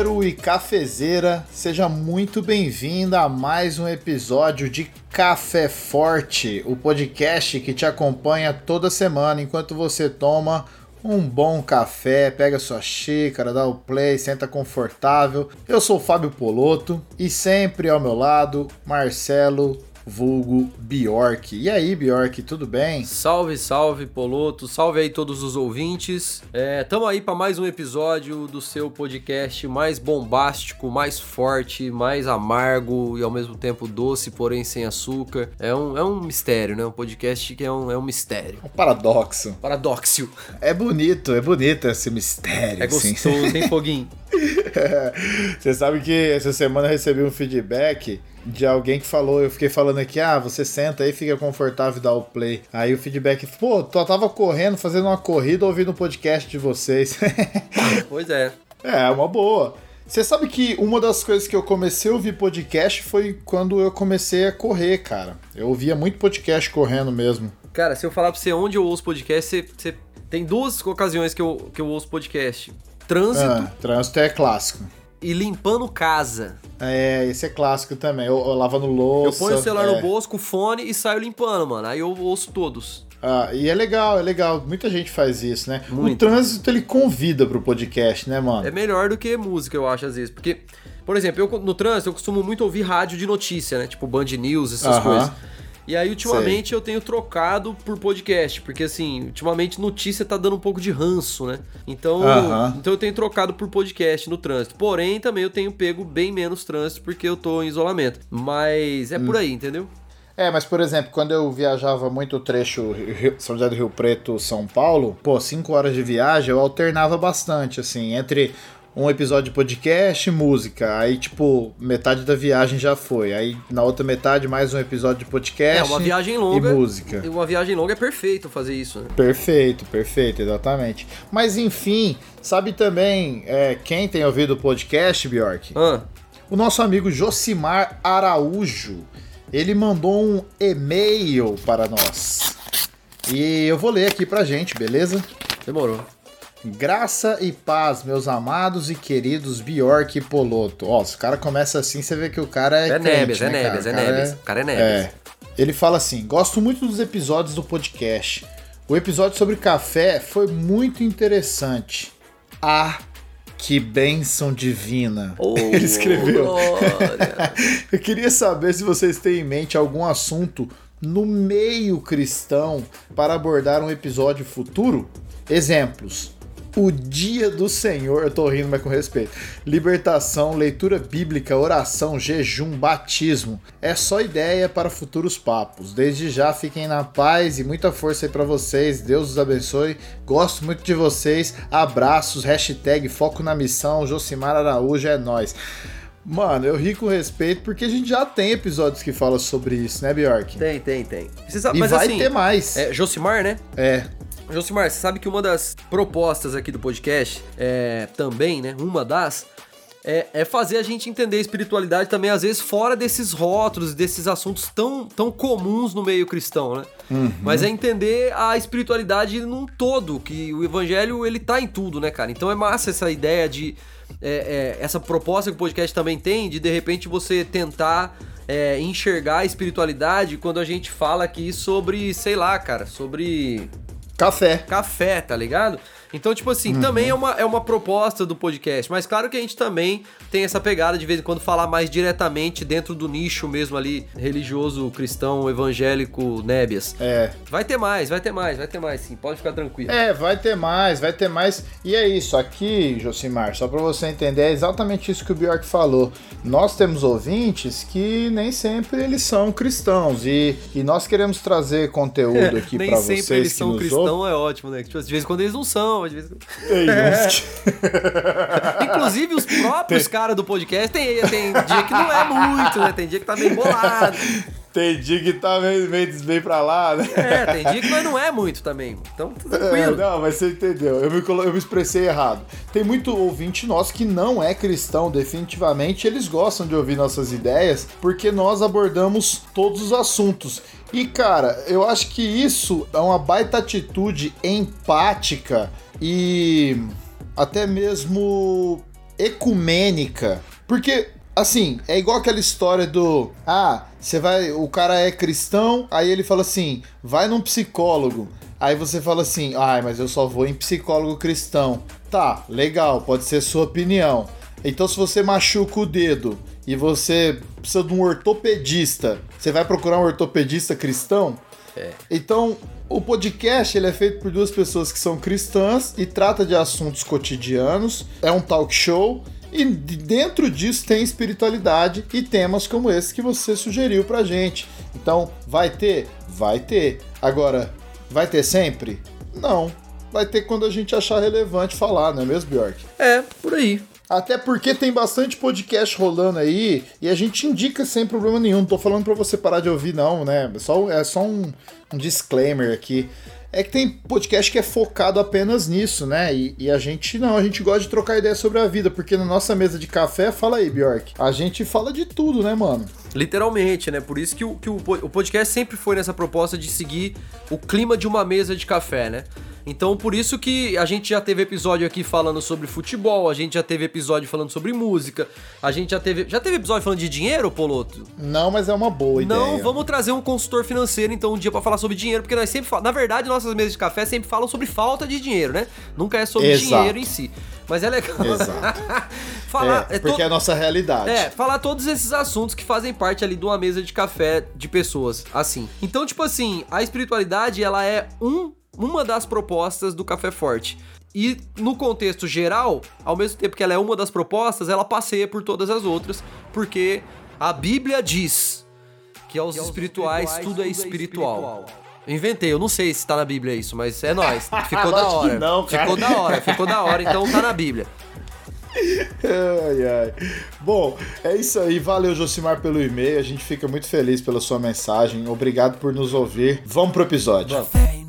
cafezeiro e cafezeira, seja muito bem-vinda a mais um episódio de Café Forte, o podcast que te acompanha toda semana enquanto você toma um bom café, pega sua xícara, dá o play, senta confortável. Eu sou o Fábio Poloto e sempre ao meu lado, Marcelo vulgo Bjork. E aí, Bjork, tudo bem? Salve, salve, Poloto. Salve aí todos os ouvintes. É, tamo aí para mais um episódio do seu podcast mais bombástico, mais forte, mais amargo e ao mesmo tempo doce, porém sem açúcar. É um, é um mistério, né? Um podcast que é um, é um mistério. Um paradoxo. Paradoxo. É bonito, é bonito esse mistério. É assim. gostoso, tem foguinho. Você sabe que essa semana eu recebi um feedback de alguém que falou, eu fiquei falando aqui, ah, você senta aí, fica confortável e dá o play. Aí o feedback, pô, tu tava correndo, fazendo uma corrida, ouvindo o um podcast de vocês. pois é. É, uma boa. Você sabe que uma das coisas que eu comecei a ouvir podcast foi quando eu comecei a correr, cara. Eu ouvia muito podcast correndo mesmo. Cara, se eu falar pra você onde eu ouço podcast, você, você... tem duas ocasiões que eu, que eu ouço podcast. Trânsito. Ah, trânsito é clássico e limpando casa. É, esse é clássico também. Eu, eu lavando louça. Eu ponho o celular é. no bolso com fone e saio limpando, mano. Aí eu ouço todos. Ah, e é legal, é legal. Muita gente faz isso, né? Muito. O trânsito ele convida pro podcast, né, mano? É melhor do que música, eu acho, às vezes. Porque, por exemplo, eu no trânsito eu costumo muito ouvir rádio de notícia, né? Tipo Band News, essas uh -huh. coisas. E aí, ultimamente, Sei. eu tenho trocado por podcast, porque assim, ultimamente notícia tá dando um pouco de ranço, né? Então, uh -huh. então eu tenho trocado por podcast no trânsito. Porém, também eu tenho pego bem menos trânsito porque eu tô em isolamento. Mas é hum. por aí, entendeu? É, mas por exemplo, quando eu viajava muito o trecho São José do Rio Preto, São Paulo, pô, cinco horas de viagem, eu alternava bastante, assim, entre um episódio de podcast, música. Aí, tipo, metade da viagem já foi. Aí, na outra metade, mais um episódio de podcast. É, uma viagem longa. E música. Uma viagem longa é perfeito fazer isso, né? Perfeito, perfeito, exatamente. Mas, enfim, sabe também é, quem tem ouvido o podcast, Bjork? Ah. O nosso amigo Josimar Araújo. Ele mandou um e-mail para nós. E eu vou ler aqui pra gente, beleza? Demorou. Graça e paz, meus amados e queridos Bjork e Poloto. Ó, se o cara começa assim, você vê que o cara é. É crente, Neves, né, é Neves, é Neves. O cara é Neves. É. Ele fala assim: gosto muito dos episódios do podcast. O episódio sobre café foi muito interessante. Ah, que bênção divina. Oh, Ele escreveu. Eu queria saber se vocês têm em mente algum assunto no meio cristão para abordar um episódio futuro. Exemplos: o dia do Senhor, eu tô rindo, mas com respeito. Libertação, leitura bíblica, oração, jejum, batismo. É só ideia para futuros papos. Desde já fiquem na paz e muita força aí para vocês. Deus os abençoe. Gosto muito de vocês. Abraços, hashtag foco na missão. Josimar Araújo é nós. Mano, eu ri com respeito porque a gente já tem episódios que falam sobre isso, né, Bjork? Tem, tem, tem. Sabe, e vai assim, ter mais. É, Josimar, né? É. Josimar, você sabe que uma das propostas aqui do podcast é também, né? Uma das é, é, fazer a gente entender a espiritualidade também, às vezes, fora desses rótulos, desses assuntos tão, tão comuns no meio cristão, né? Uhum. Mas é entender a espiritualidade num todo, que o evangelho, ele tá em tudo, né, cara? Então é massa essa ideia de... É, é, essa proposta que o podcast também tem, de de repente você tentar é, enxergar a espiritualidade quando a gente fala aqui sobre, sei lá, cara, sobre Café. Café, tá ligado? Então, tipo assim, uhum. também é uma, é uma proposta do podcast, mas claro que a gente também tem essa pegada de vez em quando falar mais diretamente dentro do nicho mesmo ali, religioso, cristão, evangélico, nébias. É. Vai ter mais, vai ter mais, vai ter mais, sim, pode ficar tranquilo. É, vai ter mais, vai ter mais. E é isso, aqui, Josimar, só pra você entender, é exatamente isso que o Bjork falou. Nós temos ouvintes que nem sempre eles são cristãos e, e nós queremos trazer conteúdo aqui pra vocês. Nem sempre eles são cristãos, é ótimo, né? Tipo, de vez em quando eles não são não, às vezes. Inclusive, os próprios caras do podcast tem, tem dia que não é muito, né? Tem dia que tá meio bolado. Tem dia que tá meio, meio bem pra lá, né? É, tem dia que não é muito também. Então, tranquilo. É, não, mas você entendeu. Eu me, eu me expressei errado. Tem muito ouvinte nosso que não é cristão, definitivamente. Eles gostam de ouvir nossas ideias porque nós abordamos todos os assuntos. E, cara, eu acho que isso é uma baita atitude empática e até mesmo ecumênica. Porque, assim, é igual aquela história do. Ah, você vai. O cara é cristão, aí ele fala assim: vai num psicólogo. Aí você fala assim: ai, ah, mas eu só vou em psicólogo cristão. Tá, legal, pode ser sua opinião. Então, se você machuca o dedo e você precisa de um ortopedista, você vai procurar um ortopedista cristão? É. Então, o podcast ele é feito por duas pessoas que são cristãs e trata de assuntos cotidianos. É um talk show e dentro disso tem espiritualidade e temas como esse que você sugeriu pra gente. Então, vai ter? Vai ter. Agora, vai ter sempre? Não. Vai ter quando a gente achar relevante falar, não é mesmo, Bjork? É, por aí. Até porque tem bastante podcast rolando aí e a gente indica sem problema nenhum. Não tô falando para você parar de ouvir, não, né? É só, é só um, um disclaimer aqui. É que tem podcast que é focado apenas nisso, né? E, e, a gente não, a gente gosta de trocar ideia sobre a vida, porque na nossa mesa de café, fala aí, Bjork, a gente fala de tudo, né, mano? Literalmente, né? Por isso que o, que o, o podcast sempre foi nessa proposta de seguir o clima de uma mesa de café, né? Então, por isso que a gente já teve episódio aqui falando sobre futebol, a gente já teve episódio falando sobre música, a gente já teve. Já teve episódio falando de dinheiro, Poloto? Não, mas é uma boa ideia. Não, vamos trazer um consultor financeiro então um dia para falar sobre dinheiro, porque nós sempre falamos. Na verdade, nossas mesas de café sempre falam sobre falta de dinheiro, né? Nunca é sobre Exato. dinheiro em si. Mas é legal. Exato. falar, é, é porque to... é a nossa realidade. É, falar todos esses assuntos que fazem parte ali de uma mesa de café de pessoas, assim. Então, tipo assim, a espiritualidade, ela é um uma das propostas do Café Forte. E no contexto geral, ao mesmo tempo que ela é uma das propostas, ela passeia por todas as outras, porque a Bíblia diz que aos, que aos espirituais, espirituais, tudo é espiritual. É espiritual. inventei, eu não sei se tá na Bíblia isso, mas é nóis. Ficou da hora. Não, ficou da hora, ficou da hora, então tá na Bíblia. ai, ai. Bom, é isso aí. Valeu, Josimar, pelo e-mail. A gente fica muito feliz pela sua mensagem. Obrigado por nos ouvir. Vamos pro episódio. Vamos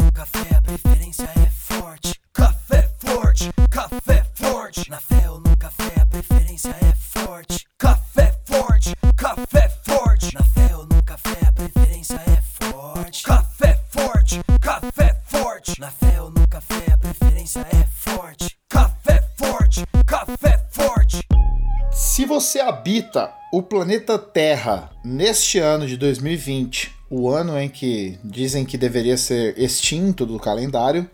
habita o planeta Terra neste ano de 2020 o ano em que dizem que deveria ser extinto do calendário,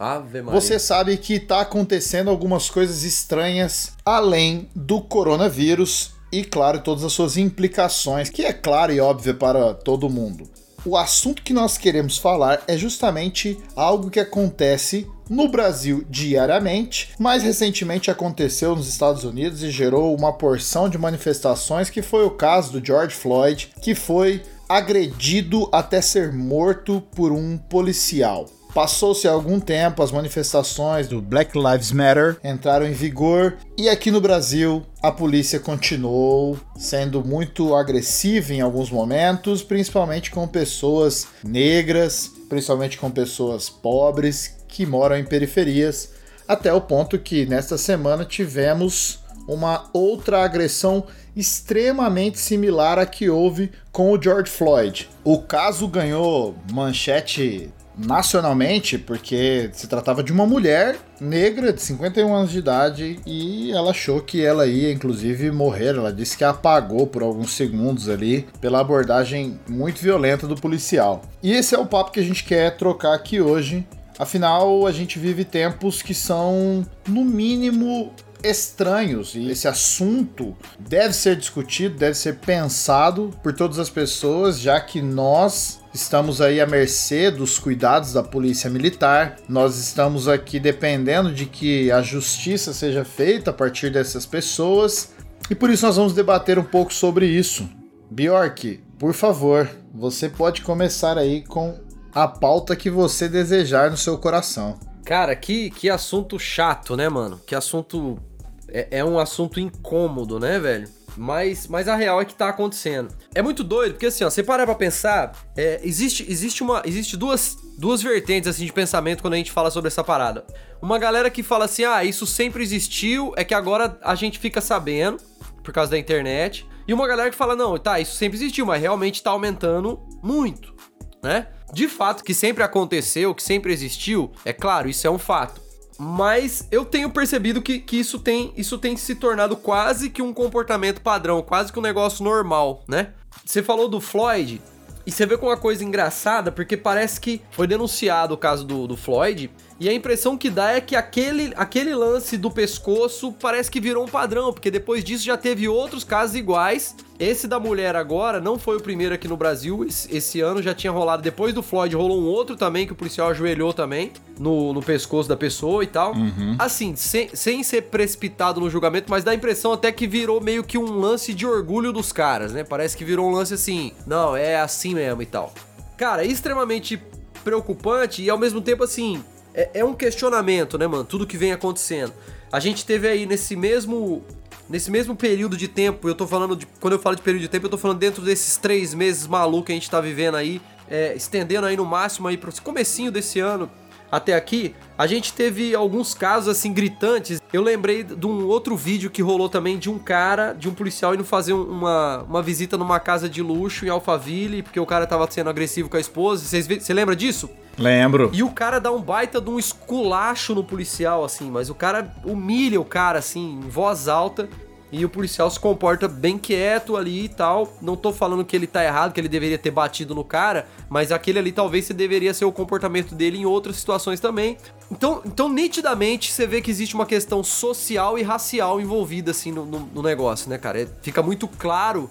você sabe que está acontecendo algumas coisas estranhas além do coronavírus e, claro, todas as suas implicações, que é claro e óbvio para todo mundo. O assunto que nós queremos falar é justamente algo que acontece no Brasil diariamente, mais recentemente aconteceu nos Estados Unidos e gerou uma porção de manifestações, que foi o caso do George Floyd, que foi agredido até ser morto por um policial. Passou-se algum tempo, as manifestações do Black Lives Matter entraram em vigor e aqui no Brasil a polícia continuou sendo muito agressiva em alguns momentos, principalmente com pessoas negras, principalmente com pessoas pobres que moram em periferias, até o ponto que nesta semana tivemos uma outra agressão extremamente similar à que houve com o George Floyd. O caso ganhou manchete nacionalmente porque se tratava de uma mulher negra de 51 anos de idade e ela achou que ela ia inclusive morrer. Ela disse que apagou por alguns segundos ali pela abordagem muito violenta do policial. E esse é o papo que a gente quer trocar aqui hoje. Afinal, a gente vive tempos que são, no mínimo, estranhos e esse assunto deve ser discutido, deve ser pensado por todas as pessoas, já que nós estamos aí à mercê dos cuidados da polícia militar. Nós estamos aqui dependendo de que a justiça seja feita a partir dessas pessoas. E por isso nós vamos debater um pouco sobre isso. Bjork, por favor, você pode começar aí com a pauta que você desejar no seu coração. Cara, que, que assunto chato, né, mano? Que assunto. É, é um assunto incômodo, né, velho? Mas, mas a real é que tá acontecendo. É muito doido, porque assim, ó, você parar pra pensar, é, existe, existe, uma, existe duas, duas vertentes assim de pensamento quando a gente fala sobre essa parada. Uma galera que fala assim, ah, isso sempre existiu, é que agora a gente fica sabendo, por causa da internet. E uma galera que fala, não, tá, isso sempre existiu, mas realmente tá aumentando muito, né? De fato, que sempre aconteceu, que sempre existiu, é claro, isso é um fato. Mas eu tenho percebido que, que isso, tem, isso tem se tornado quase que um comportamento padrão, quase que um negócio normal, né? Você falou do Floyd, e você vê com uma coisa engraçada, porque parece que foi denunciado o caso do, do Floyd, e a impressão que dá é que aquele, aquele lance do pescoço parece que virou um padrão, porque depois disso já teve outros casos iguais. Esse da mulher agora não foi o primeiro aqui no Brasil. Esse, ano já tinha rolado. Depois do Floyd, rolou um outro também que o policial ajoelhou também no, no pescoço da pessoa e tal. Uhum. Assim, sem, sem ser precipitado no julgamento, mas dá a impressão até que virou meio que um lance de orgulho dos caras, né? Parece que virou um lance assim, não, é assim mesmo e tal. Cara, é extremamente preocupante e ao mesmo tempo assim, é, é um questionamento, né, mano? Tudo que vem acontecendo. A gente teve aí nesse mesmo nesse mesmo período de tempo, eu tô falando de. Quando eu falo de período de tempo, eu tô falando dentro desses três meses malucos que a gente tá vivendo aí, é, estendendo aí no máximo aí pro comecinho desse ano até aqui, a gente teve alguns casos assim gritantes. Eu lembrei de um outro vídeo que rolou também de um cara, de um policial indo fazer uma, uma visita numa casa de luxo em Alphaville, porque o cara tava sendo agressivo com a esposa. Você lembra disso? Lembro. E o cara dá um baita de um esculacho no policial, assim, mas o cara humilha o cara, assim, em voz alta. E o policial se comporta bem quieto ali e tal. Não tô falando que ele tá errado, que ele deveria ter batido no cara, mas aquele ali talvez deveria ser o comportamento dele em outras situações também. Então, então nitidamente você vê que existe uma questão social e racial envolvida assim no, no, no negócio, né, cara? É, fica muito claro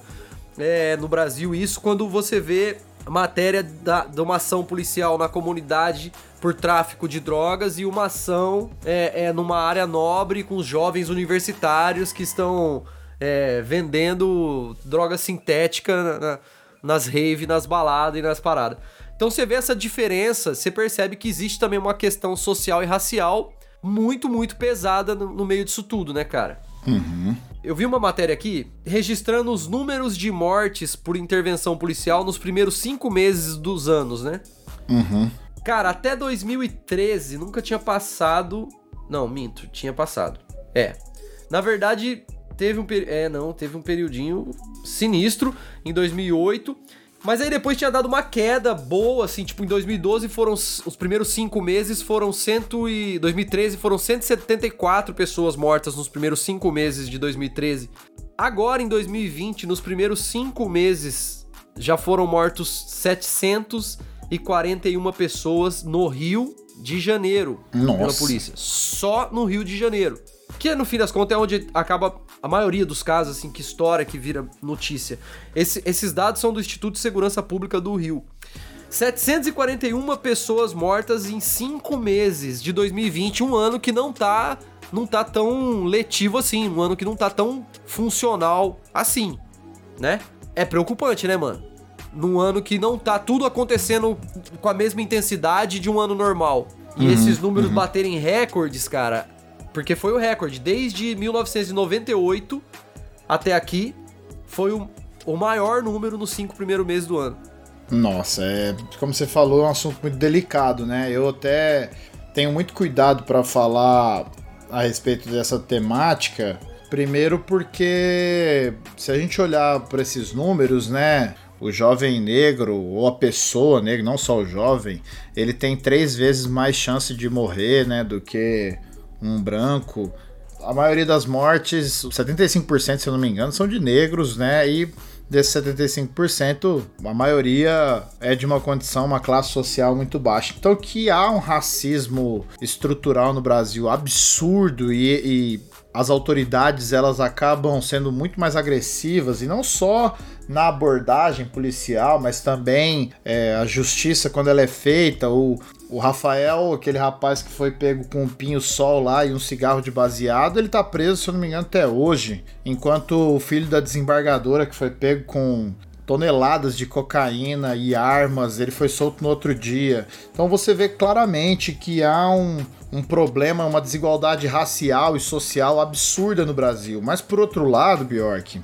é, no Brasil isso quando você vê matéria da, de uma ação policial na comunidade por tráfico de drogas e uma ação é, é numa área nobre com jovens universitários que estão é, vendendo droga sintética na, na, nas rave, nas baladas e nas paradas. Então você vê essa diferença, você percebe que existe também uma questão social e racial muito, muito pesada no, no meio disso tudo, né, cara? Uhum. Eu vi uma matéria aqui registrando os números de mortes por intervenção policial nos primeiros cinco meses dos anos, né? Uhum. Cara, até 2013 nunca tinha passado. Não, minto, tinha passado. É. Na verdade, teve um. É, não, teve um periodinho sinistro em 2008. Mas aí depois tinha dado uma queda boa, assim, tipo, em 2012 foram os primeiros cinco meses foram cento e... 2013 foram 174 pessoas mortas nos primeiros cinco meses de 2013. Agora, em 2020, nos primeiros cinco meses, já foram mortos 741 pessoas no Rio de Janeiro Nossa. pela polícia. Só no Rio de Janeiro. Que no fim das contas é onde acaba a maioria dos casos assim que estoura, que vira notícia. Esse, esses dados são do Instituto de Segurança Pública do Rio. 741 pessoas mortas em 5 meses de 2020, um ano que não tá não tá tão letivo assim, um ano que não tá tão funcional assim, né? É preocupante, né, mano? Num ano que não tá tudo acontecendo com a mesma intensidade de um ano normal. E uhum, esses números uhum. baterem recordes, cara, porque foi o recorde. Desde 1998 até aqui, foi o, o maior número nos cinco primeiros meses do ano. Nossa, é, como você falou, é um assunto muito delicado, né? Eu até tenho muito cuidado para falar a respeito dessa temática. Primeiro porque se a gente olhar para esses números, né? O jovem negro ou a pessoa negra, não só o jovem, ele tem três vezes mais chance de morrer, né? Do que um branco. A maioria das mortes, 75%, se eu não me engano, são de negros, né? E desses 75%, a maioria é de uma condição, uma classe social muito baixa. Então que há um racismo estrutural no Brasil absurdo e, e as autoridades elas acabam sendo muito mais agressivas e não só na abordagem policial, mas também é, a justiça quando ela é feita, o, o Rafael, aquele rapaz que foi pego com um pinho-sol lá e um cigarro de baseado, ele tá preso, se eu não me engano, até hoje. Enquanto o filho da desembargadora, que foi pego com toneladas de cocaína e armas, ele foi solto no outro dia. Então você vê claramente que há um, um problema, uma desigualdade racial e social absurda no Brasil. Mas por outro lado, Bjork,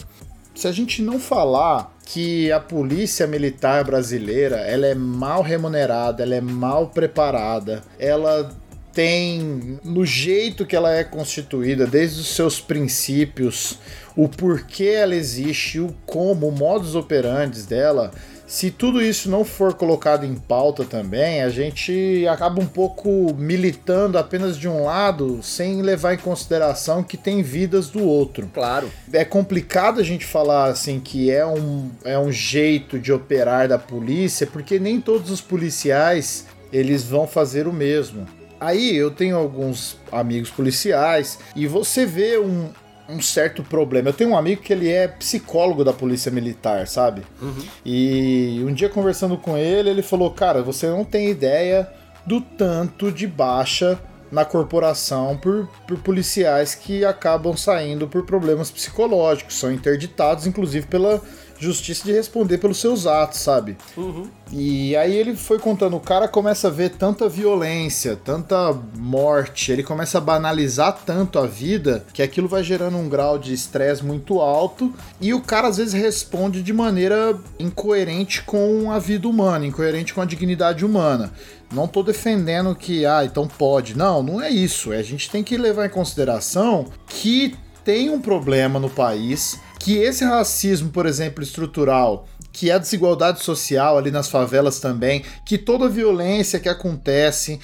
se a gente não falar que a polícia militar brasileira ela é mal remunerada, ela é mal preparada, ela tem no jeito que ela é constituída, desde os seus princípios, o porquê ela existe, o como, o modus operandi dela, se tudo isso não for colocado em pauta também, a gente acaba um pouco militando apenas de um lado, sem levar em consideração que tem vidas do outro. Claro. É complicado a gente falar assim que é um, é um jeito de operar da polícia, porque nem todos os policiais eles vão fazer o mesmo. Aí eu tenho alguns amigos policiais e você vê um, um certo problema. Eu tenho um amigo que ele é psicólogo da polícia militar, sabe? Uhum. E um dia conversando com ele, ele falou: Cara, você não tem ideia do tanto de baixa na corporação por, por policiais que acabam saindo por problemas psicológicos, são interditados, inclusive pela justiça de responder pelos seus atos, sabe? Uhum. E aí ele foi contando, o cara começa a ver tanta violência, tanta morte, ele começa a banalizar tanto a vida que aquilo vai gerando um grau de estresse muito alto e o cara às vezes responde de maneira incoerente com a vida humana, incoerente com a dignidade humana. Não tô defendendo que, ah, então pode. Não, não é isso. É, a gente tem que levar em consideração que tem um problema no país que esse racismo, por exemplo, estrutural, que a desigualdade social ali nas favelas também, que toda a violência que acontece,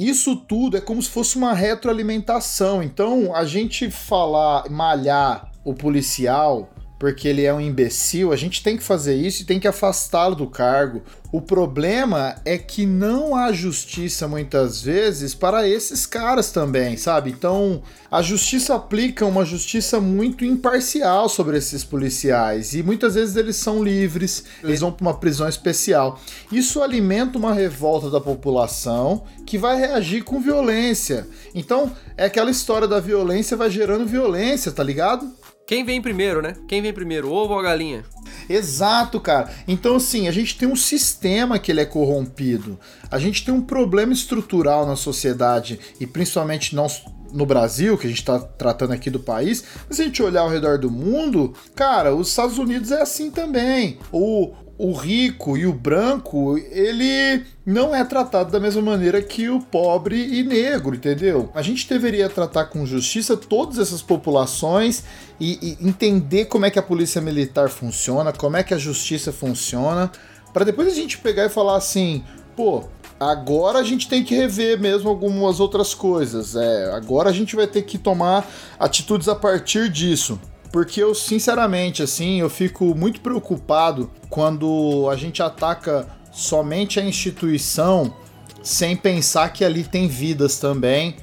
isso tudo é como se fosse uma retroalimentação. Então, a gente falar, malhar o policial porque ele é um imbecil, a gente tem que fazer isso e tem que afastá-lo do cargo. O problema é que não há justiça muitas vezes para esses caras também, sabe? Então, a justiça aplica uma justiça muito imparcial sobre esses policiais e muitas vezes eles são livres, eles vão para uma prisão especial. Isso alimenta uma revolta da população que vai reagir com violência. Então, é aquela história da violência vai gerando violência, tá ligado? Quem vem primeiro, né? Quem vem primeiro, ovo ou a galinha? Exato, cara. Então, assim, a gente tem um sistema que ele é corrompido. A gente tem um problema estrutural na sociedade, e principalmente não no Brasil, que a gente está tratando aqui do país, mas se a gente olhar ao redor do mundo, cara, os Estados Unidos é assim também. O, o rico e o branco, ele não é tratado da mesma maneira que o pobre e negro, entendeu? A gente deveria tratar com justiça todas essas populações e, e entender como é que a polícia militar funciona, como é que a justiça funciona, para depois a gente pegar e falar assim, pô, agora a gente tem que rever mesmo algumas outras coisas. É, agora a gente vai ter que tomar atitudes a partir disso. Porque eu, sinceramente, assim, eu fico muito preocupado quando a gente ataca somente a instituição sem pensar que ali tem vidas também.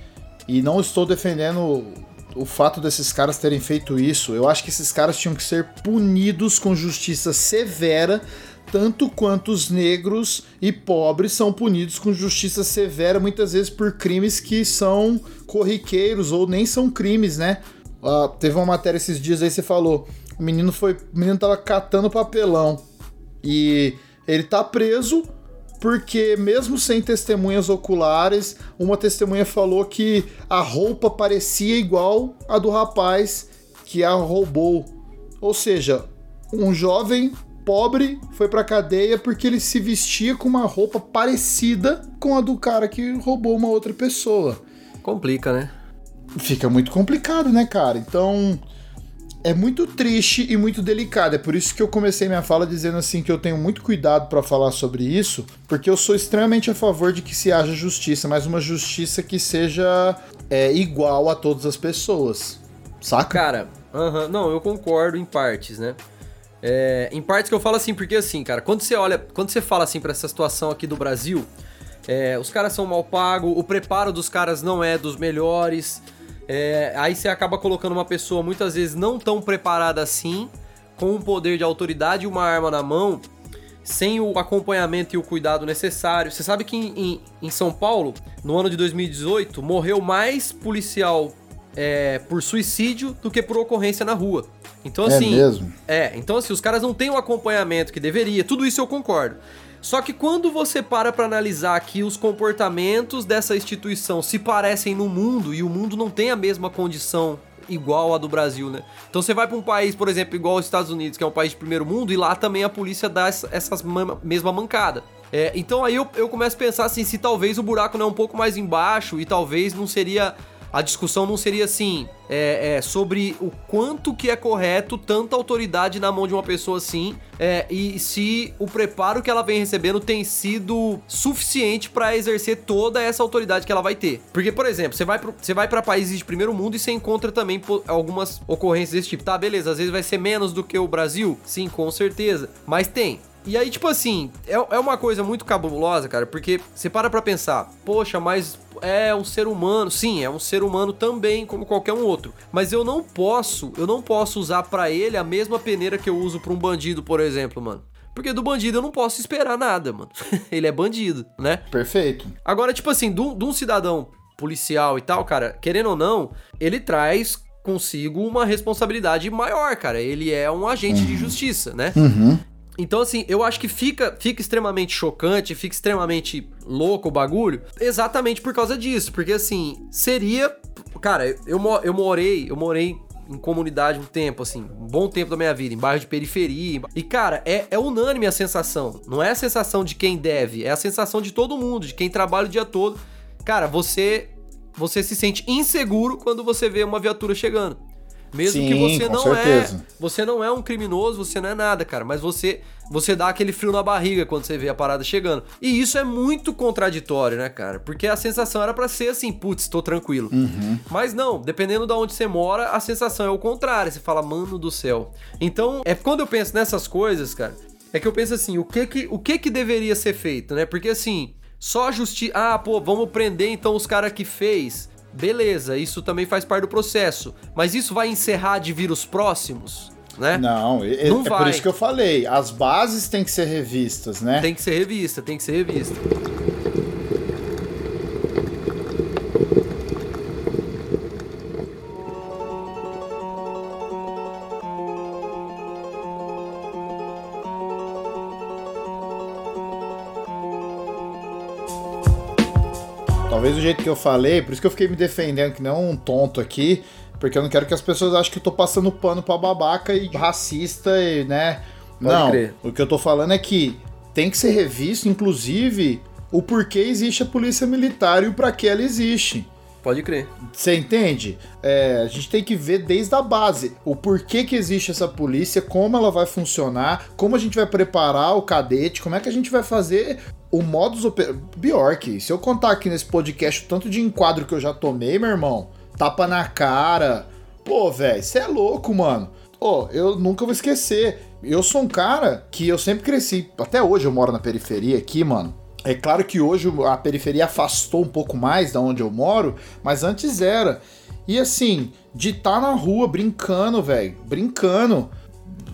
E não estou defendendo o fato desses caras terem feito isso. Eu acho que esses caras tinham que ser punidos com justiça severa, tanto quanto os negros e pobres são punidos com justiça severa, muitas vezes por crimes que são corriqueiros ou nem são crimes, né? Uh, teve uma matéria esses dias aí, você falou. O menino foi. O menino tava catando papelão. E ele tá preso porque, mesmo sem testemunhas oculares, uma testemunha falou que a roupa parecia igual a do rapaz que a roubou. Ou seja, um jovem pobre foi pra cadeia porque ele se vestia com uma roupa parecida com a do cara que roubou uma outra pessoa. Complica, né? fica muito complicado, né, cara? Então é muito triste e muito delicado. É por isso que eu comecei minha fala dizendo assim que eu tenho muito cuidado para falar sobre isso, porque eu sou extremamente a favor de que se haja justiça, mas uma justiça que seja é, igual a todas as pessoas. Saca? Cara, uh -huh, não, eu concordo em partes, né? É, em partes que eu falo assim, porque assim, cara, quando você olha, quando você fala assim para essa situação aqui do Brasil, é, os caras são mal pagos, o preparo dos caras não é dos melhores. É, aí você acaba colocando uma pessoa muitas vezes não tão preparada assim, com um poder de autoridade e uma arma na mão, sem o acompanhamento e o cuidado necessário. Você sabe que em, em, em São Paulo, no ano de 2018, morreu mais policial é, por suicídio do que por ocorrência na rua. Então, é assim. É mesmo? É, então, assim, os caras não têm o acompanhamento que deveria. Tudo isso eu concordo. Só que quando você para para analisar que os comportamentos dessa instituição se parecem no mundo e o mundo não tem a mesma condição igual a do Brasil, né? Então você vai para um país, por exemplo, igual os Estados Unidos, que é um país de primeiro mundo, e lá também a polícia dá essas mesma mancada. É, então aí eu, eu começo a pensar assim, se talvez o buraco não é um pouco mais embaixo e talvez não seria a discussão não seria assim, é, é, sobre o quanto que é correto tanta autoridade na mão de uma pessoa assim, é, e se o preparo que ela vem recebendo tem sido suficiente para exercer toda essa autoridade que ela vai ter. Porque, por exemplo, você vai, para países de primeiro mundo e você encontra também algumas ocorrências desse tipo. Tá, beleza, às vezes vai ser menos do que o Brasil? Sim, com certeza. Mas tem. E aí, tipo assim, é, é uma coisa muito cabulosa, cara, porque você para pra pensar, poxa, mas é um ser humano. Sim, é um ser humano também, como qualquer um outro. Mas eu não posso, eu não posso usar para ele a mesma peneira que eu uso pra um bandido, por exemplo, mano. Porque do bandido eu não posso esperar nada, mano. ele é bandido, né? Perfeito. Agora, tipo assim, de um cidadão policial e tal, cara, querendo ou não, ele traz consigo uma responsabilidade maior, cara. Ele é um agente uhum. de justiça, né? Uhum. Então, assim, eu acho que fica, fica extremamente chocante, fica extremamente louco o bagulho, exatamente por causa disso. Porque, assim, seria. Cara, eu, eu morei, eu morei em comunidade um tempo, assim, um bom tempo da minha vida, em bairro de periferia. E, cara, é, é unânime a sensação. Não é a sensação de quem deve, é a sensação de todo mundo, de quem trabalha o dia todo. Cara, você. Você se sente inseguro quando você vê uma viatura chegando. Mesmo Sim, que você não é certeza. é, você não é um criminoso, você não é nada, cara, mas você você dá aquele frio na barriga quando você vê a parada chegando. E isso é muito contraditório, né, cara? Porque a sensação era para ser assim, putz, tô tranquilo. Uhum. Mas não, dependendo de onde você mora, a sensação é o contrário. Você fala, mano do céu. Então, é quando eu penso nessas coisas, cara, é que eu penso assim, o que que, o que, que deveria ser feito, né? Porque assim, só justiça. Ah, pô, vamos prender então os caras que fez. Beleza, isso também faz parte do processo. Mas isso vai encerrar de vir os próximos? Né? Não, é, Não é por isso que eu falei. As bases têm que ser revistas, né? Tem que ser revista, tem que ser revista. Talvez o jeito que eu falei, por isso que eu fiquei me defendendo que não um tonto aqui, porque eu não quero que as pessoas achem que eu tô passando pano pra babaca e racista e, né? Pode não, crer. o que eu tô falando é que tem que ser revisto, inclusive, o porquê existe a polícia militar e o pra que ela existe. Pode crer. Você entende? É, a gente tem que ver desde a base o porquê que existe essa polícia, como ela vai funcionar, como a gente vai preparar o cadete, como é que a gente vai fazer o modus operandi. Bjork, se eu contar aqui nesse podcast o tanto de enquadro que eu já tomei, meu irmão, tapa na cara. Pô, velho, você é louco, mano. Ô, oh, eu nunca vou esquecer. Eu sou um cara que eu sempre cresci. Até hoje eu moro na periferia aqui, mano. É claro que hoje a periferia afastou um pouco mais da onde eu moro, mas antes era. E assim, de estar tá na rua brincando, velho, brincando.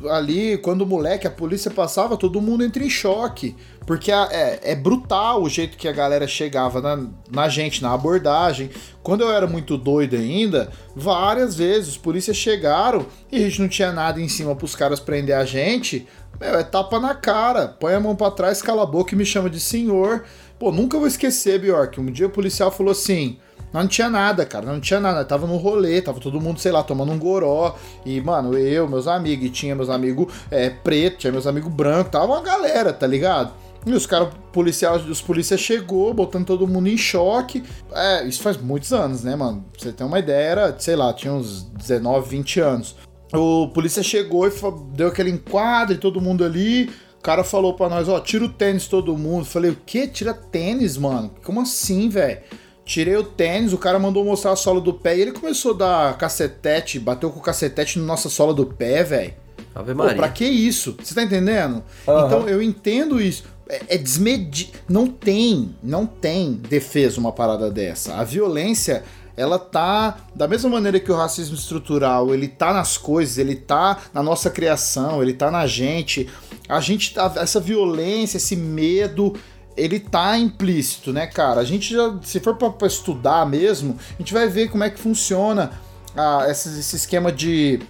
Ali, quando o moleque, a polícia passava, todo mundo entra em choque. Porque é, é brutal o jeito que a galera chegava na, na gente, na abordagem. Quando eu era muito doido ainda, várias vezes os polícias chegaram e a gente não tinha nada em cima pros caras prender a gente. Meu, é tapa na cara, põe a mão para trás, cala a boca e me chama de senhor. Pô, nunca vou esquecer, Bjork. Um dia o policial falou assim: não tinha nada, cara, não tinha nada. Tava no rolê, tava todo mundo, sei lá, tomando um goró. E, mano, eu, meus amigos, e tinha meus amigos é, preto, tinha meus amigos brancos, tava uma galera, tá ligado? E os caras policiais, os polícias chegou, botando todo mundo em choque. É, isso faz muitos anos, né, mano? Pra você ter uma ideia, era, sei lá, tinha uns 19, 20 anos. O polícia chegou e deu aquele enquadro, todo mundo ali. O cara falou pra nós, ó, tira o tênis todo mundo. Falei, o quê? Tira tênis, mano? Como assim, velho? Tirei o tênis, o cara mandou mostrar a sola do pé e ele começou a dar cacetete, bateu com o cacetete na nossa sola do pé, velho. Ave Maria. Pô, pra que isso? Você tá entendendo? Uhum. Então eu entendo isso. É, é desmedido. Não tem, não tem defesa uma parada dessa. A violência ela tá da mesma maneira que o racismo estrutural, ele tá nas coisas, ele tá na nossa criação, ele tá na gente. A gente tá essa violência, esse medo, ele tá implícito, né, cara? A gente já, se for para estudar mesmo, a gente vai ver como é que funciona ah, esse, esse esquema de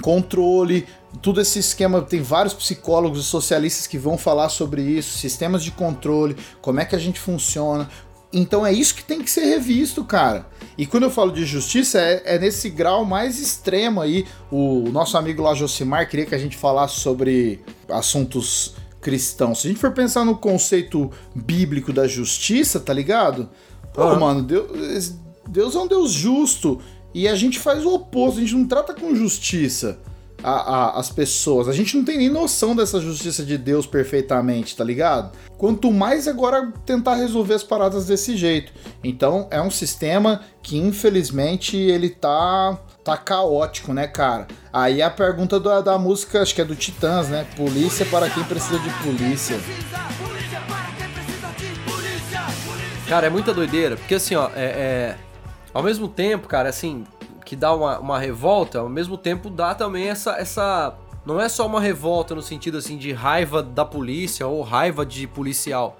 controle, tudo esse esquema, tem vários psicólogos e socialistas que vão falar sobre isso, sistemas de controle, como é que a gente funciona, então é isso que tem que ser revisto, cara. E quando eu falo de justiça, é, é, nesse grau mais extremo aí. O nosso amigo lá, Josimar, queria que a gente falasse sobre assuntos cristãos. Se a gente for pensar no conceito bíblico da justiça, tá ligado? Pô, ah. mano, Deus, Deus é um Deus justo e a gente faz o oposto, a gente não trata com justiça a, a, as pessoas. A gente não tem nem noção dessa justiça de Deus perfeitamente, tá ligado? Quanto mais agora tentar resolver as paradas desse jeito. Então é um sistema que infelizmente ele tá tá caótico, né, cara? Aí a pergunta da, da música, acho que é do Titãs, né? Polícia para quem precisa de polícia. Cara, é muita doideira, porque assim, ó, é, é, ao mesmo tempo, cara, assim, que dá uma, uma revolta, ao mesmo tempo dá também essa, essa. Não é só uma revolta no sentido assim de raiva da polícia ou raiva de policial.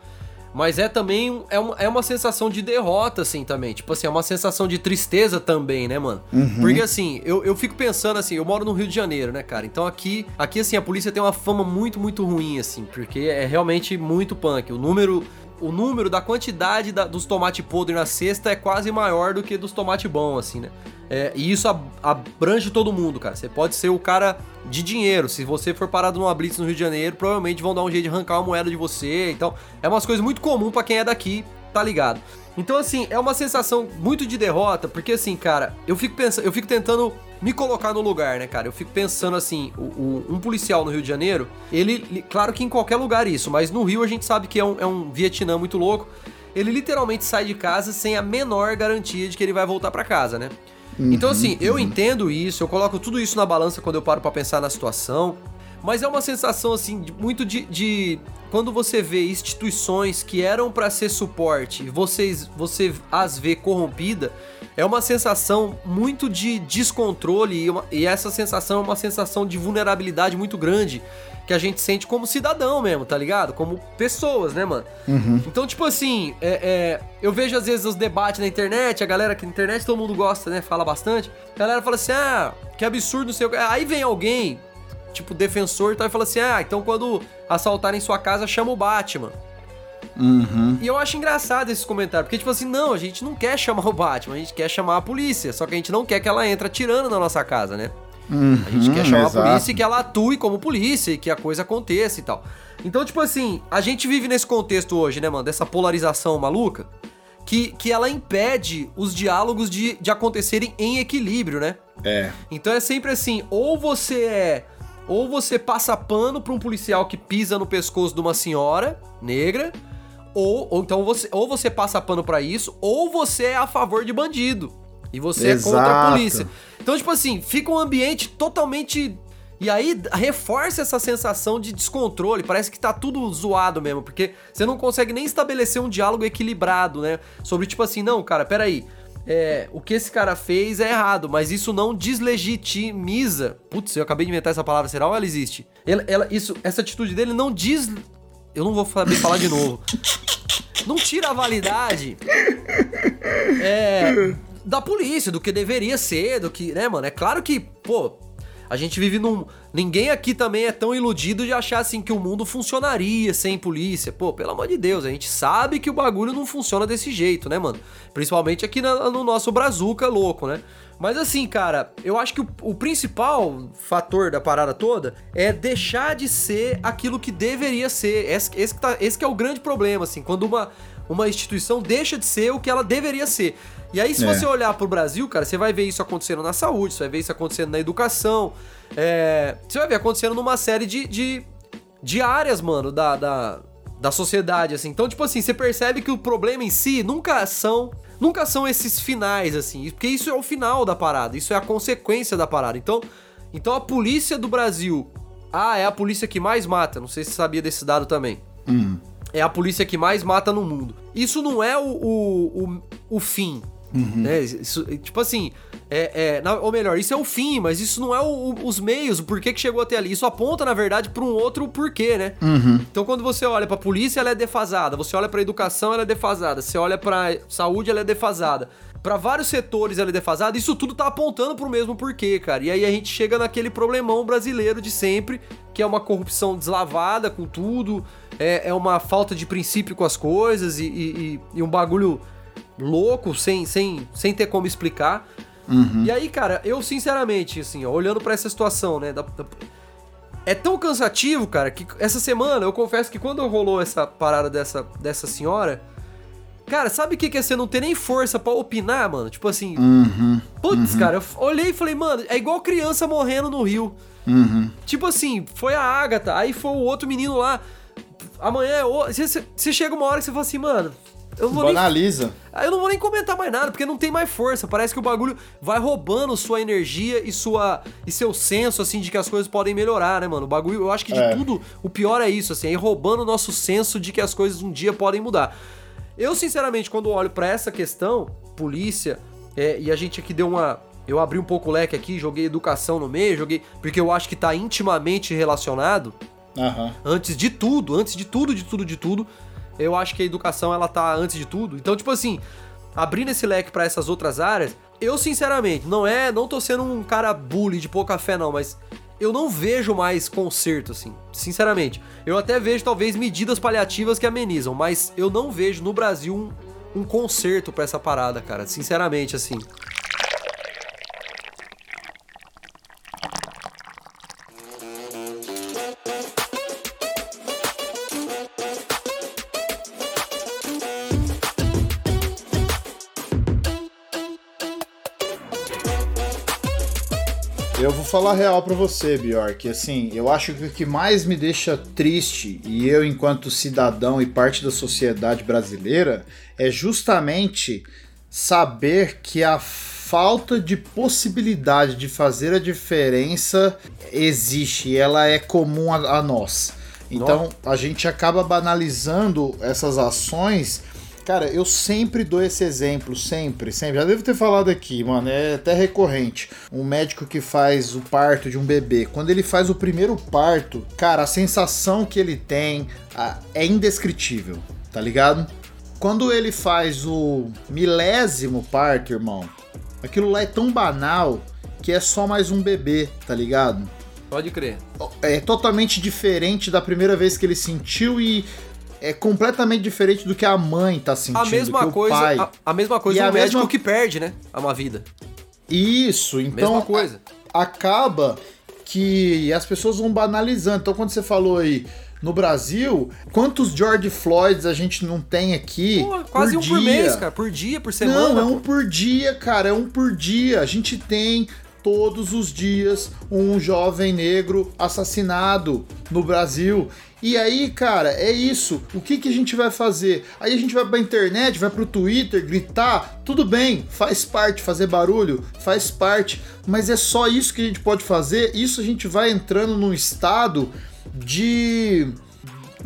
Mas é também é uma, é uma sensação de derrota, assim, também. Tipo assim, é uma sensação de tristeza também, né, mano? Uhum. Porque assim, eu, eu fico pensando assim, eu moro no Rio de Janeiro, né, cara? Então aqui, aqui, assim, a polícia tem uma fama muito, muito ruim, assim, porque é realmente muito punk. O número o número da quantidade da, dos tomates podres na cesta é quase maior do que dos tomates bons, assim, né? É, e isso abrange todo mundo, cara. Você pode ser o cara de dinheiro. Se você for parado numa blitz no Rio de Janeiro, provavelmente vão dar um jeito de arrancar uma moeda de você. Então, é umas coisas muito comum para quem é daqui, tá ligado? Então, assim, é uma sensação muito de derrota, porque assim, cara, eu fico pensando, eu fico tentando me colocar no lugar, né, cara? Eu fico pensando assim, o, o, um policial no Rio de Janeiro, ele, claro que em qualquer lugar isso, mas no Rio a gente sabe que é um, é um Vietnã muito louco. Ele literalmente sai de casa sem a menor garantia de que ele vai voltar para casa, né? Uhum, então, assim, eu uhum. entendo isso, eu coloco tudo isso na balança quando eu paro para pensar na situação. Mas é uma sensação, assim, muito de, de quando você vê instituições que eram para ser suporte, vocês, você as vê corrompida, é uma sensação muito de descontrole e, uma, e essa sensação é uma sensação de vulnerabilidade muito grande que a gente sente como cidadão mesmo, tá ligado? Como pessoas, né, mano? Uhum. Então, tipo assim, é, é, eu vejo às vezes os debates na internet, a galera que na internet todo mundo gosta, né? Fala bastante. A galera fala assim, ah, que absurdo, não sei o que. Aí vem alguém, tipo, defensor e tal, e fala assim, ah, então quando assaltarem sua casa, chama o Batman. Uhum. E eu acho engraçado esses comentários, porque, tipo assim, não, a gente não quer chamar o Batman, a gente quer chamar a polícia, só que a gente não quer que ela entre atirando na nossa casa, né? Uhum, a gente quer chamar exato. a polícia e que ela atue como polícia e que a coisa aconteça e tal. Então, tipo assim, a gente vive nesse contexto hoje, né, mano, dessa polarização maluca, que, que ela impede os diálogos de, de acontecerem em equilíbrio, né? É. Então é sempre assim, ou você é. Ou você passa pano pra um policial que pisa no pescoço de uma senhora negra, ou, ou então você, ou você passa pano para isso, ou você é a favor de bandido. E você Exato. é contra a polícia. Então, tipo assim, fica um ambiente totalmente. E aí reforça essa sensação de descontrole. Parece que tá tudo zoado mesmo, porque você não consegue nem estabelecer um diálogo equilibrado, né? Sobre tipo assim, não, cara, peraí. É, o que esse cara fez é errado, mas isso não deslegitimiza. Putz, eu acabei de inventar essa palavra, será ou ela existe? Ela, ela, isso, essa atitude dele não diz. Eu não vou saber falar de novo. Não tira a validade. É, da polícia, do que deveria ser, do que, né, mano? É claro que, pô, a gente vive num. Ninguém aqui também é tão iludido de achar assim que o mundo funcionaria sem polícia. Pô, pelo amor de Deus, a gente sabe que o bagulho não funciona desse jeito, né, mano? Principalmente aqui na, no nosso brazuca louco, né? Mas assim, cara, eu acho que o, o, principal fator da parada toda é deixar de ser aquilo que deveria ser. Esse, esse, tá, esse que é o grande problema, assim, quando uma, uma instituição deixa de ser o que ela deveria ser. E aí, se é. você olhar pro Brasil, cara, você vai ver isso acontecendo na saúde, você vai ver isso acontecendo na educação, é, você vai ver acontecendo numa série de, de, de áreas, mano, da, da, da sociedade, assim. Então, tipo assim, você percebe que o problema em si nunca são. Nunca são esses finais, assim. Porque isso é o final da parada, isso é a consequência da parada. Então, então a polícia do Brasil. Ah, é a polícia que mais mata. Não sei se você sabia desse dado também. Hum. É a polícia que mais mata no mundo. Isso não é o, o, o, o fim. Uhum. Né? Isso, tipo assim, é, é, ou melhor, isso é o fim, mas isso não é o, o, os meios, o porquê que chegou até ali. Isso aponta, na verdade, para um outro porquê, né? Uhum. Então, quando você olha pra polícia, ela é defasada. Você olha pra educação, ela é defasada. Você olha pra saúde, ela é defasada. Para vários setores ela é defasada. Isso tudo tá apontando pro mesmo porquê, cara. E aí a gente chega naquele problemão brasileiro de sempre, que é uma corrupção deslavada com tudo, é, é uma falta de princípio com as coisas e, e, e um bagulho louco, sem, sem, sem ter como explicar. Uhum. E aí, cara, eu sinceramente, assim, ó, olhando para essa situação, né, da, da, é tão cansativo, cara, que essa semana eu confesso que quando rolou essa parada dessa, dessa senhora, Cara, sabe o que, que é você não ter nem força para opinar, mano? Tipo assim. Uhum, putz, uhum. cara, eu olhei e falei, mano, é igual criança morrendo no rio. Uhum. Tipo assim, foi a Agatha, aí foi o outro menino lá. Amanhã é o. Você chega uma hora que você fala assim, mano. Eu não Banaliza. Nem, eu não vou nem comentar mais nada, porque não tem mais força. Parece que o bagulho vai roubando sua energia e sua e seu senso, assim, de que as coisas podem melhorar, né, mano? O bagulho, eu acho que de é. tudo, o pior é isso, assim, é ir roubando o nosso senso de que as coisas um dia podem mudar. Eu, sinceramente, quando olho para essa questão, polícia, é, e a gente aqui deu uma. Eu abri um pouco o leque aqui, joguei educação no meio, joguei. Porque eu acho que tá intimamente relacionado. Uhum. Antes de tudo, antes de tudo, de tudo, de tudo. Eu acho que a educação, ela tá antes de tudo. Então, tipo assim, abrindo esse leque para essas outras áreas, eu, sinceramente, não é. Não tô sendo um cara bully de pouca fé, não, mas eu não vejo mais conserto, assim, sinceramente. Eu até vejo, talvez, medidas paliativas que amenizam, mas eu não vejo no Brasil um, um conserto para essa parada, cara, sinceramente, assim. Falar real para você, Bjork. Assim, eu acho que o que mais me deixa triste, e eu, enquanto cidadão e parte da sociedade brasileira, é justamente saber que a falta de possibilidade de fazer a diferença existe e ela é comum a, a nós. Então Nossa. a gente acaba banalizando essas ações Cara, eu sempre dou esse exemplo, sempre, sempre. Já devo ter falado aqui, mano, é até recorrente. Um médico que faz o parto de um bebê, quando ele faz o primeiro parto, cara, a sensação que ele tem é indescritível, tá ligado? Quando ele faz o milésimo parto, irmão, aquilo lá é tão banal que é só mais um bebê, tá ligado? Pode crer. É totalmente diferente da primeira vez que ele sentiu e é completamente diferente do que a mãe tá sentindo. A mesma coisa, a, a, mesma coisa e o médico mesma... que perde, né? Uma vida. Isso, então mesma coisa. A, acaba que as pessoas vão banalizando. Então quando você falou aí no Brasil, quantos George Floyds a gente não tem aqui? Pô, quase por um dia? por mês, cara, por dia, por semana. Não, é um por dia, cara, é um por dia. A gente tem todos os dias um jovem negro assassinado no Brasil. E aí, cara, é isso. O que, que a gente vai fazer? Aí a gente vai pra internet, vai pro Twitter, gritar. Tudo bem, faz parte, fazer barulho, faz parte. Mas é só isso que a gente pode fazer. Isso a gente vai entrando num estado de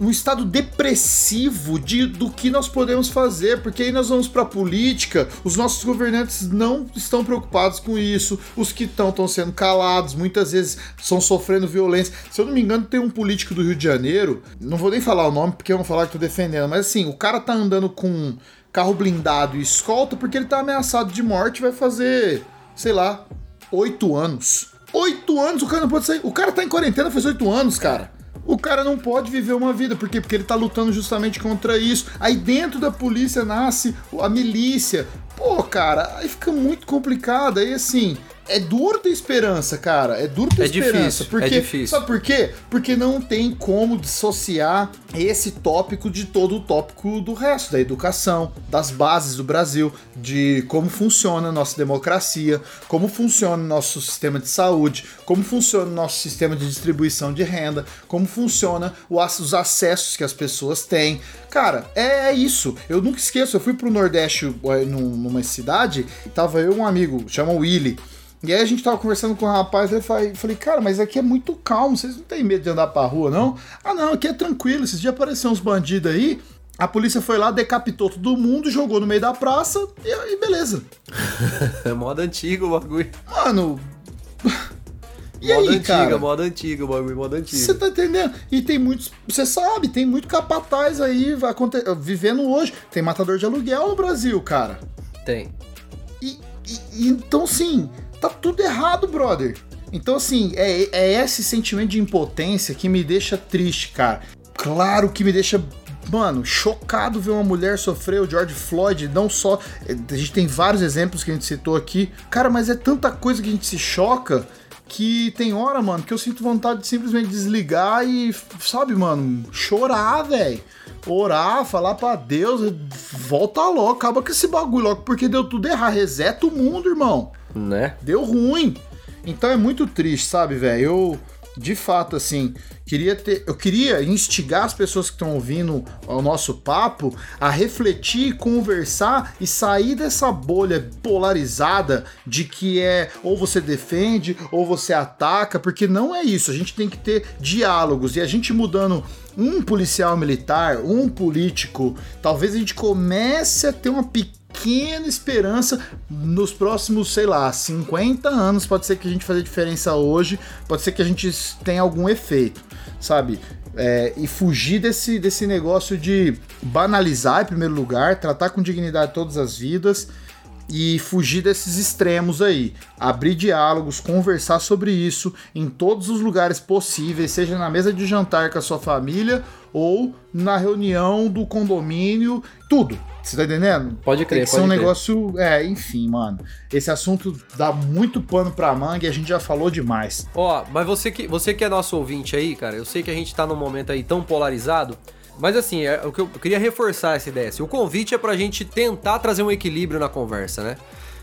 um estado depressivo de, do que nós podemos fazer, porque aí nós vamos para a política, os nossos governantes não estão preocupados com isso, os que estão estão sendo calados, muitas vezes estão sofrendo violência. Se eu não me engano, tem um político do Rio de Janeiro, não vou nem falar o nome porque vão falar que tô defendendo, mas assim, o cara tá andando com carro blindado e escolta porque ele tá ameaçado de morte, vai fazer, sei lá, oito anos. Oito anos o cara não pode sair. O cara tá em quarentena faz oito anos, cara. O cara não pode viver uma vida, por quê? Porque ele tá lutando justamente contra isso. Aí dentro da polícia nasce a milícia. Pô, cara, aí fica muito complicado. Aí assim, é duro ter esperança, cara. É duro ter é esperança. Difícil, porque, é difícil. Sabe por quê? Porque não tem como dissociar esse tópico de todo o tópico do resto, da educação, das bases do Brasil, de como funciona a nossa democracia, como funciona o nosso sistema de saúde, como funciona o nosso sistema de distribuição de renda, como funciona os acessos que as pessoas têm. Cara, é, é isso. Eu nunca esqueço, eu fui pro Nordeste numa cidade e tava eu e um amigo, chama Willy. E aí a gente tava conversando com o rapaz, eu falei, falei, cara, mas aqui é muito calmo, vocês não têm medo de andar pra rua, não? Ah, não, aqui é tranquilo, esses dias apareceram uns bandidos aí, a polícia foi lá, decapitou todo mundo, jogou no meio da praça e, e beleza. é moda antiga o bagulho. Mano. E moda aí, antiga, cara? moda antiga, o bagulho, moda antiga. Você tá entendendo? E tem muitos. Você sabe, tem muito capataz aí vivendo hoje. Tem matador de aluguel no Brasil, cara. Tem. E, e, então, sim, tá tudo errado, brother. Então, assim, é, é esse sentimento de impotência que me deixa triste, cara. Claro que me deixa mano, chocado ver uma mulher sofrer o George Floyd, não só. A gente tem vários exemplos que a gente citou aqui. Cara, mas é tanta coisa que a gente se choca que tem hora, mano, que eu sinto vontade de simplesmente desligar e, sabe, mano, chorar, velho. orar, falar para Deus, volta logo, acaba com esse bagulho logo, porque deu tudo errado. Reseta o mundo, irmão. Né? Deu ruim. Então é muito triste, sabe, velho? Eu de fato, assim, queria ter, eu queria instigar as pessoas que estão ouvindo o nosso papo a refletir, conversar e sair dessa bolha polarizada de que é ou você defende ou você ataca, porque não é isso. A gente tem que ter diálogos e a gente mudando um policial militar, um político, talvez a gente comece a ter uma pequena pequena esperança nos próximos, sei lá, 50 anos. Pode ser que a gente faça diferença hoje, pode ser que a gente tenha algum efeito, sabe? É, e fugir desse, desse negócio de banalizar em primeiro lugar, tratar com dignidade todas as vidas e fugir desses extremos aí. Abrir diálogos, conversar sobre isso em todos os lugares possíveis, seja na mesa de jantar com a sua família ou na reunião do condomínio, tudo. Você tá entendendo? Pode crer, Tem que ser um crer. negócio. É, enfim, mano. Esse assunto dá muito pano pra manga e a gente já falou demais. Ó, mas você que, você que é nosso ouvinte aí, cara, eu sei que a gente tá num momento aí tão polarizado. Mas assim, é, o que eu, queria reforçar essa ideia. Assim, o convite é pra gente tentar trazer um equilíbrio na conversa, né?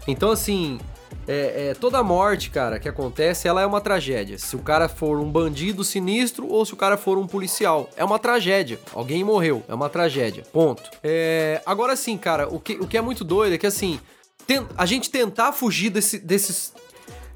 Então, assim, é, é, toda morte, cara, que acontece, ela é uma tragédia. Se o cara for um bandido sinistro ou se o cara for um policial, é uma tragédia. Alguém morreu, é uma tragédia. Ponto. É, agora sim, cara, o que, o que é muito doido é que assim, a gente tentar fugir desse, desses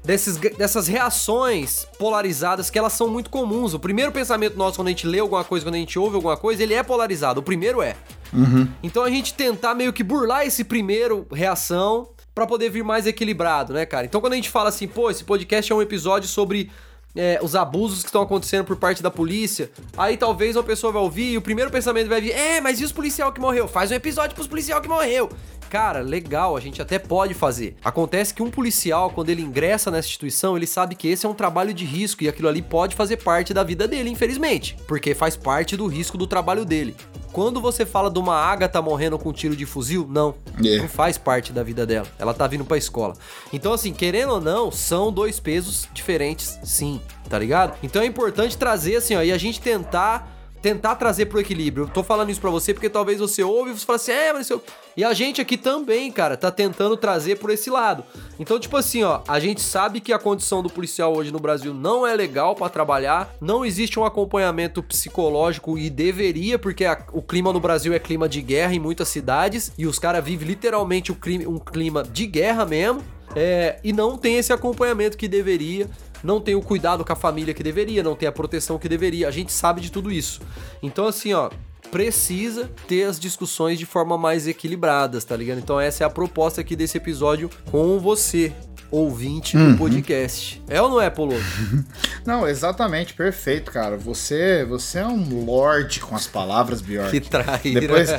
desses, dessas reações polarizadas que elas são muito comuns. O primeiro pensamento nosso quando a gente lê alguma coisa, quando a gente ouve alguma coisa, ele é polarizado. O primeiro é. Uhum. Então a gente tentar meio que burlar esse primeiro reação para poder vir mais equilibrado, né, cara? Então quando a gente fala assim, pô, esse podcast é um episódio sobre é, os abusos que estão acontecendo por parte da polícia, aí talvez uma pessoa vai ouvir e o primeiro pensamento vai vir, é, mas e os policial que morreu? Faz um episódio pros policial que morreu. Cara, legal, a gente até pode fazer. Acontece que um policial, quando ele ingressa nessa instituição, ele sabe que esse é um trabalho de risco e aquilo ali pode fazer parte da vida dele, infelizmente, porque faz parte do risco do trabalho dele. Quando você fala de uma Agatha morrendo com um tiro de fuzil, não. Yeah. É. Não faz parte da vida dela. Ela tá vindo pra escola. Então, assim, querendo ou não, são dois pesos diferentes, sim, tá ligado? Então é importante trazer, assim, ó, e a gente tentar tentar trazer pro equilíbrio. Eu tô falando isso pra você porque talvez você ouve e você fala assim, é, mas eu... E a gente aqui também, cara, tá tentando trazer por esse lado. Então, tipo assim, ó, a gente sabe que a condição do policial hoje no Brasil não é legal para trabalhar, não existe um acompanhamento psicológico e deveria, porque a, o clima no Brasil é clima de guerra em muitas cidades e os caras vivem literalmente um clima, um clima de guerra mesmo. É, e não tem esse acompanhamento que deveria não tem o cuidado com a família que deveria, não tem a proteção que deveria. A gente sabe de tudo isso. Então, assim, ó, precisa ter as discussões de forma mais equilibradas, tá ligado? Então essa é a proposta aqui desse episódio com você, ouvinte uhum. do podcast. É ou não é, Polo? não, exatamente, perfeito, cara. Você, você é um lorde com as palavras, Bjork. Que traíra. Depois,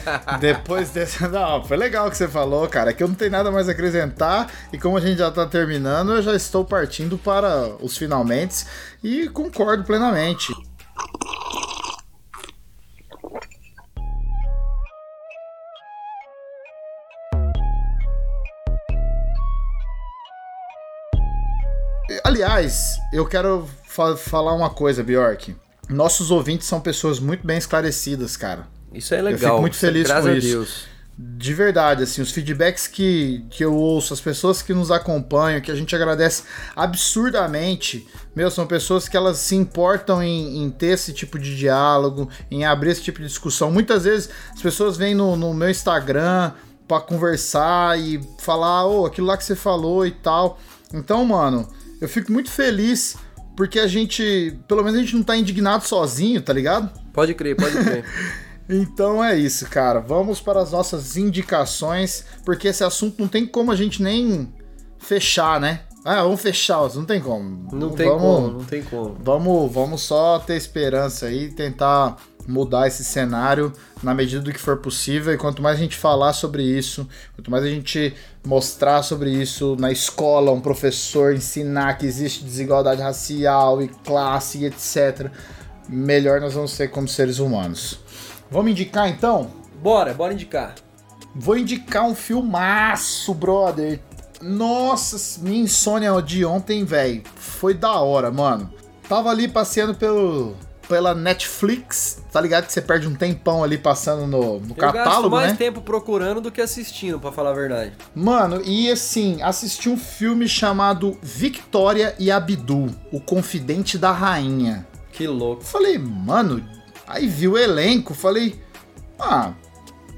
depois desse... Não, foi legal o que você falou, cara. É que eu não tenho nada mais a acrescentar e como a gente já tá terminando, eu já estou partindo para os finalmente e concordo plenamente. Aliás, eu quero fa falar uma coisa, Bjork. Nossos ouvintes são pessoas muito bem esclarecidas, cara. Isso é legal. Eu fico muito feliz com isso. Deus. De verdade, assim, os feedbacks que, que eu ouço, as pessoas que nos acompanham, que a gente agradece absurdamente, meu, são pessoas que elas se importam em, em ter esse tipo de diálogo, em abrir esse tipo de discussão. Muitas vezes as pessoas vêm no, no meu Instagram para conversar e falar, ô, oh, aquilo lá que você falou e tal. Então, mano, eu fico muito feliz porque a gente, pelo menos a gente não tá indignado sozinho, tá ligado? Pode crer, pode crer. então é isso, cara. Vamos para as nossas indicações, porque esse assunto não tem como a gente nem fechar, né? Ah, vamos fechar, não tem como. Não tem vamos, como, não tem como. Vamos, vamos só ter esperança aí, tentar mudar esse cenário na medida do que for possível. E quanto mais a gente falar sobre isso, quanto mais a gente mostrar sobre isso na escola, um professor ensinar que existe desigualdade racial e classe e etc., melhor nós vamos ser como seres humanos. Vamos indicar então? Bora, bora indicar. Vou indicar um filmaço, brother. Nossa, minha insônia de ontem, velho, foi da hora, mano. Tava ali passeando pelo pela Netflix. Tá ligado que você perde um tempão ali passando no, no Eu catálogo, gasto mais né? tempo procurando do que assistindo, pra falar a verdade. Mano, e assim, assisti um filme chamado Victoria e Abdul, o confidente da rainha. Que louco. Falei, mano, aí vi o elenco, falei, ah,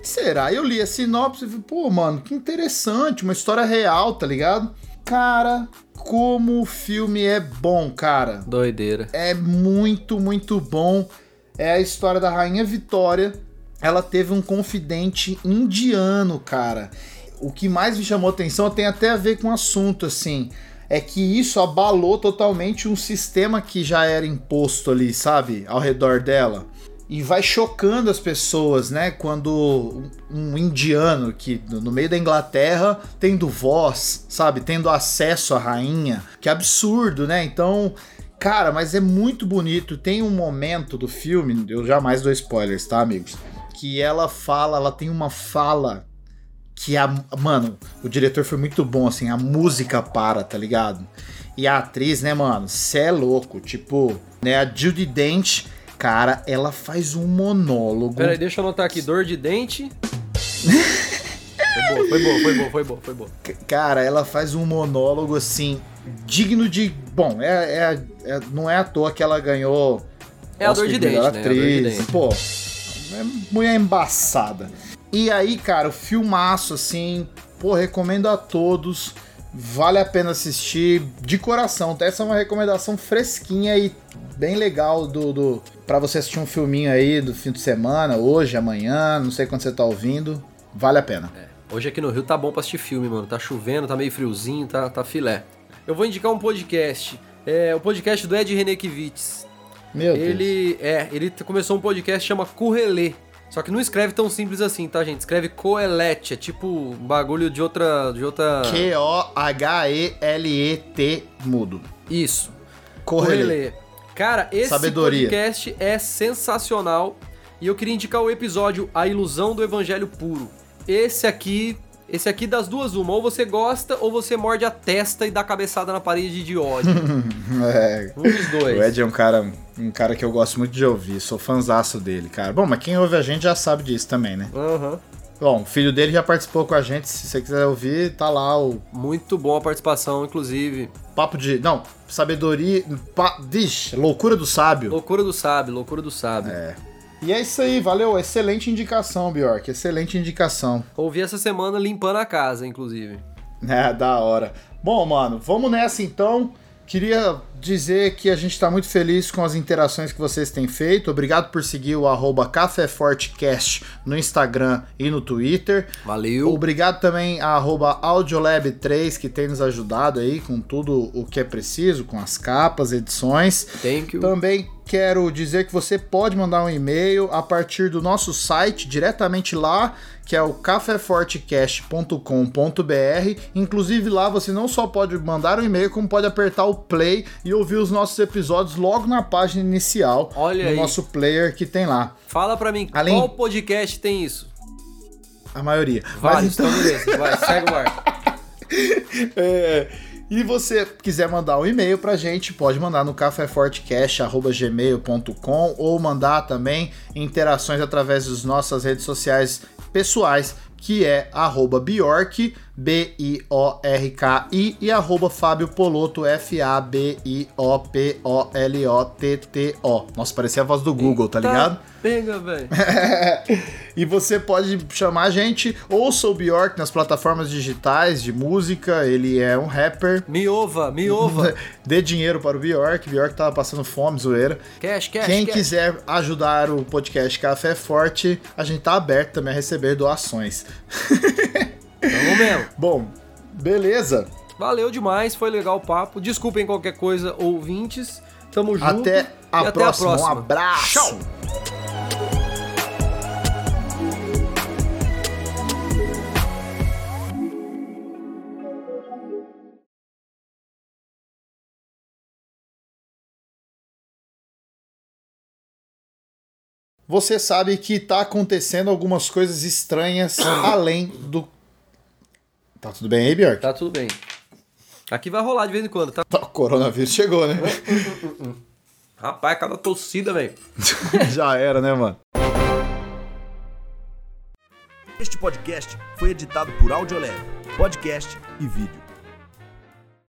será? Eu li a sinopse e falei, pô, mano, que interessante, uma história real, tá ligado? Cara, como o filme é bom, cara. Doideira. É muito, muito bom. É a história da Rainha Vitória. Ela teve um confidente indiano, cara. O que mais me chamou atenção tem até a ver com o assunto, assim. É que isso abalou totalmente um sistema que já era imposto ali, sabe? Ao redor dela. E vai chocando as pessoas, né? Quando um indiano que no meio da Inglaterra tendo voz, sabe? Tendo acesso à rainha. Que absurdo, né? Então, cara, mas é muito bonito. Tem um momento do filme, eu jamais dou spoilers, tá, amigos? Que ela fala, ela tem uma fala que a. Mano, o diretor foi muito bom, assim, a música para, tá ligado? E a atriz, né, mano? Cê é louco. Tipo, né, a Judy Dent, cara, ela faz um monólogo. Pera aí, deixa eu anotar aqui. Dor de dente. foi boa, foi boa, foi boa, foi boa, foi boa. Cara, ela faz um monólogo assim, digno de. Bom, é, é, é- não é à toa que ela ganhou. É a dor de dente, melhor né? A dor de atriz. dente. Pô, é mulher embaçada. E aí, cara, o filmaço, assim, pô, recomendo a todos. Vale a pena assistir de coração. Essa é uma recomendação fresquinha e bem legal do, do para você assistir um filminho aí do fim de semana, hoje, amanhã, não sei quando você tá ouvindo. Vale a pena. Hoje aqui no Rio tá bom pra assistir filme, mano. Tá chovendo, tá meio friozinho, tá, tá filé. Eu vou indicar um podcast. É o podcast do Ed Renekiewicz. Meu Deus. Ele é, ele começou um podcast que chama Currelê. Só que não escreve tão simples assim, tá, gente? Escreve Coelete, é tipo bagulho de outra de outra Q-O-H-E-L-E-T mudo. Isso. Correlê. Cara, esse Sabedoria. podcast é sensacional e eu queria indicar o episódio A Ilusão do Evangelho Puro. Esse aqui, esse aqui das duas uma, ou você gosta ou você morde a testa e dá cabeçada na parede de ódio. É, um dos dois. o Ed é um cara, um cara que eu gosto muito de ouvir, sou fanzaço dele, cara. Bom, mas quem ouve a gente já sabe disso também, né? Aham. Bom, o filho dele já participou com a gente, se você quiser ouvir, tá lá o Muito bom a participação, inclusive. papo de... Não, sabedoria... Pa, vixe, loucura do sábio. Loucura do sábio, loucura do sábio. É. E é isso aí, valeu, excelente indicação, Bjork, excelente indicação. Ouvi essa semana limpando a casa, inclusive. É, da hora. Bom, mano, vamos nessa então. Queria dizer que a gente está muito feliz com as interações que vocês têm feito. Obrigado por seguir o arroba Café Fortecast no Instagram e no Twitter. Valeu. Obrigado também a arroba Audiolab3 que tem nos ajudado aí com tudo o que é preciso, com as capas, edições. Thank you. Também quero dizer que você pode mandar um e-mail a partir do nosso site, diretamente lá, que é o cafefortecast.com.br. Inclusive lá você não só pode mandar um e-mail, como pode apertar o play e ouvir os nossos episódios logo na página inicial Olha no aí. nosso player que tem lá. Fala pra mim, Além- qual podcast tem isso? A maioria. Vários, Mas então, então beleza. Vai, segue o barco. É, e você quiser mandar um e-mail pra gente, pode mandar no cafefortecast.gmail.com ou mandar também interações através das nossas redes sociais pessoais, que é arroba Bjork, B-I-O-R-K-I, e arroba Fábio Poloto, F-A-B-I-O-P-O-L-O-T-T-O. Nossa, parecia a voz do Google, tá ligado? Pega, velho. e você pode chamar a gente, ouça o Bjork nas plataformas digitais de música, ele é um rapper. Me ova, me ova. Dê dinheiro para o Bjork, Bjork tava passando fome, zoeira. Cash, cash, Quem cash. quiser ajudar o podcast Café Forte, a gente tá aberto também a receber doações. Vamos mesmo. Bom, beleza. Valeu demais, foi legal o papo. Desculpem qualquer coisa, ouvintes. Tamo junto. Até a, e até próxima. a próxima. Um abraço. Tchau. Você sabe que tá acontecendo algumas coisas estranhas além do. Tá tudo bem aí, Bjork? Tá tudo bem. Aqui vai rolar de vez em quando, tá? tá o coronavírus chegou, né? Rapaz, cada torcida, velho. Já era, né, mano? Este podcast foi editado por Audiolab, podcast e vídeo.